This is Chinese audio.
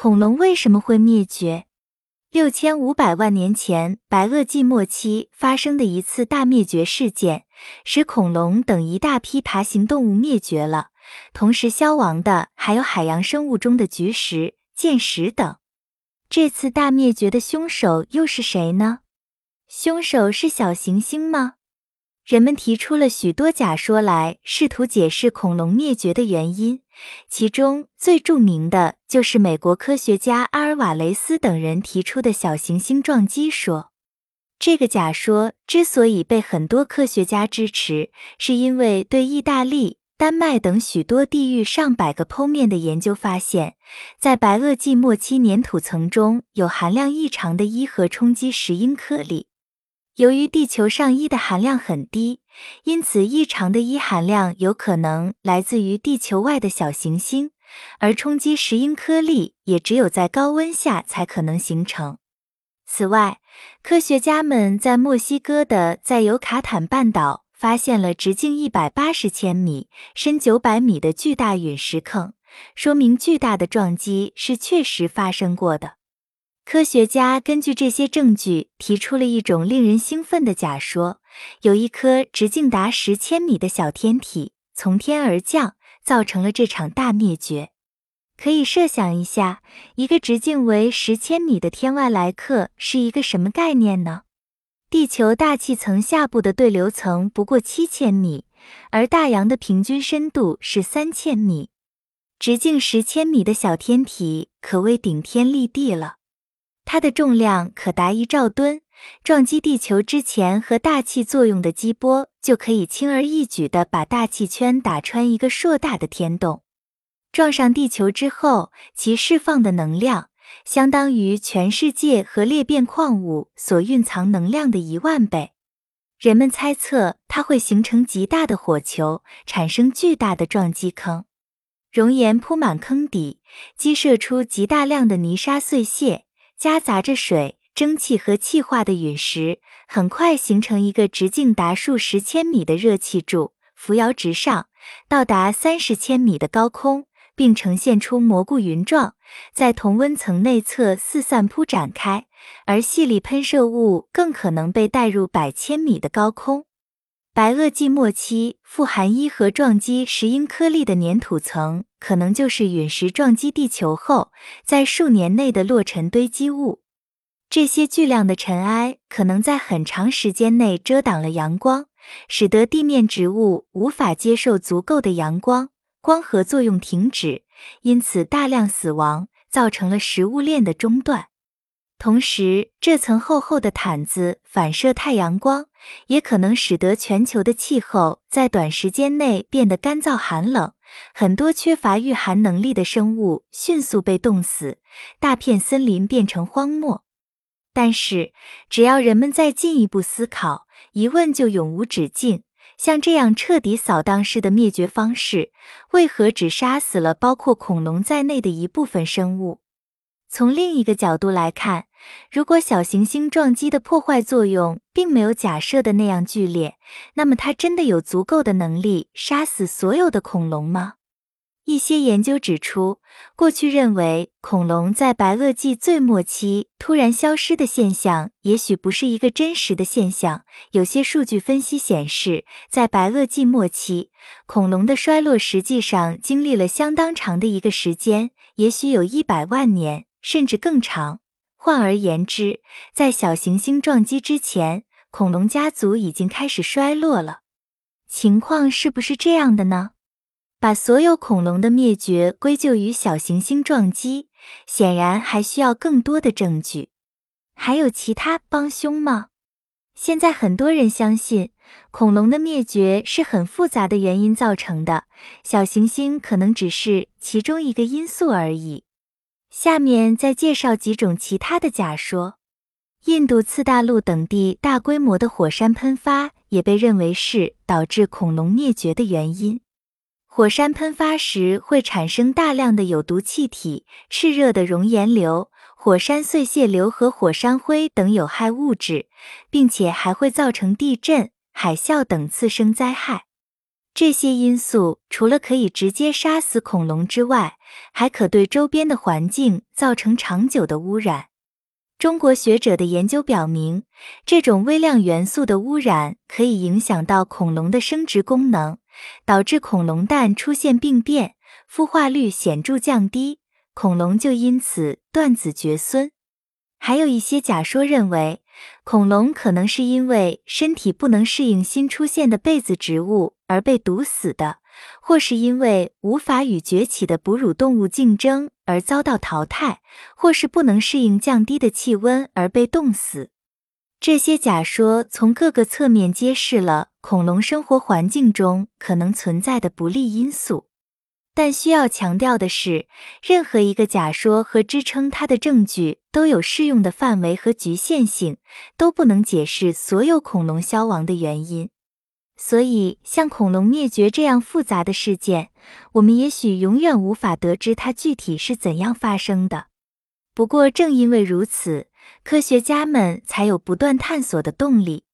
恐龙为什么会灭绝？六千五百万年前，白垩纪末期发生的一次大灭绝事件，使恐龙等一大批爬行动物灭绝了。同时消亡的还有海洋生物中的菊石、剑石等。这次大灭绝的凶手又是谁呢？凶手是小行星吗？人们提出了许多假说来试图解释恐龙灭绝的原因，其中最著名的就是美国科学家阿尔瓦雷斯等人提出的小行星撞击说。这个假说之所以被很多科学家支持，是因为对意大利。丹麦等许多地域上百个剖面的研究发现，在白垩纪末期粘土层中有含量异常的铱和冲击石英颗粒。由于地球上铱的含量很低，因此异常的铱含量有可能来自于地球外的小行星，而冲击石英颗粒也只有在高温下才可能形成。此外，科学家们在墨西哥的在尤卡坦半岛。发现了直径一百八十千米、深九百米的巨大陨石坑，说明巨大的撞击是确实发生过的。科学家根据这些证据提出了一种令人兴奋的假说：有一颗直径达十千米的小天体从天而降，造成了这场大灭绝。可以设想一下，一个直径为十千米的天外来客是一个什么概念呢？地球大气层下部的对流层不过七千米，而大洋的平均深度是三千米。直径十千米的小天体可谓顶天立地了。它的重量可达一兆吨，撞击地球之前和大气作用的激波就可以轻而易举地把大气圈打穿一个硕大的天洞。撞上地球之后，其释放的能量。相当于全世界核裂变矿物所蕴藏能量的一万倍。人们猜测它会形成极大的火球，产生巨大的撞击坑，熔岩铺满坑底，激射出极大量的泥沙碎屑，夹杂着水、蒸汽和气化的陨石，很快形成一个直径达数十千米的热气柱，扶摇直上，到达三十千米的高空。并呈现出蘑菇云状，在同温层内侧四散铺展开，而细粒喷射物更可能被带入百千米的高空。白垩纪末期富含铱和撞击石英颗粒的粘土层，可能就是陨石撞击地球后在数年内的落尘堆积物。这些巨量的尘埃可能在很长时间内遮挡了阳光，使得地面植物无法接受足够的阳光。光合作用停止，因此大量死亡，造成了食物链的中断。同时，这层厚厚的毯子反射太阳光，也可能使得全球的气候在短时间内变得干燥寒冷。很多缺乏御寒能力的生物迅速被冻死，大片森林变成荒漠。但是，只要人们再进一步思考，疑问就永无止境。像这样彻底扫荡式的灭绝方式，为何只杀死了包括恐龙在内的一部分生物？从另一个角度来看，如果小行星撞击的破坏作用并没有假设的那样剧烈，那么它真的有足够的能力杀死所有的恐龙吗？一些研究指出，过去认为恐龙在白垩纪最末期突然消失的现象，也许不是一个真实的现象。有些数据分析显示，在白垩纪末期，恐龙的衰落实际上经历了相当长的一个时间，也许有一百万年，甚至更长。换而言之，在小行星撞击之前，恐龙家族已经开始衰落了。情况是不是这样的呢？把所有恐龙的灭绝归咎于小行星撞击，显然还需要更多的证据。还有其他帮凶吗？现在很多人相信恐龙的灭绝是很复杂的原因造成的，小行星可能只是其中一个因素而已。下面再介绍几种其他的假说。印度次大陆等地大规模的火山喷发也被认为是导致恐龙灭绝的原因。火山喷发时会产生大量的有毒气体、炽热的熔岩流、火山碎屑流和火山灰等有害物质，并且还会造成地震、海啸等次生灾害。这些因素除了可以直接杀死恐龙之外，还可对周边的环境造成长久的污染。中国学者的研究表明，这种微量元素的污染可以影响到恐龙的生殖功能，导致恐龙蛋出现病变，孵化率显著降低，恐龙就因此断子绝孙。还有一些假说认为，恐龙可能是因为身体不能适应新出现的被子植物而被毒死的，或是因为无法与崛起的哺乳动物竞争而遭到淘汰，或是不能适应降低的气温而被冻死。这些假说从各个侧面揭示了恐龙生活环境中可能存在的不利因素。但需要强调的是，任何一个假说和支撑它的证据都有适用的范围和局限性，都不能解释所有恐龙消亡的原因。所以，像恐龙灭绝这样复杂的事件，我们也许永远无法得知它具体是怎样发生的。不过，正因为如此，科学家们才有不断探索的动力。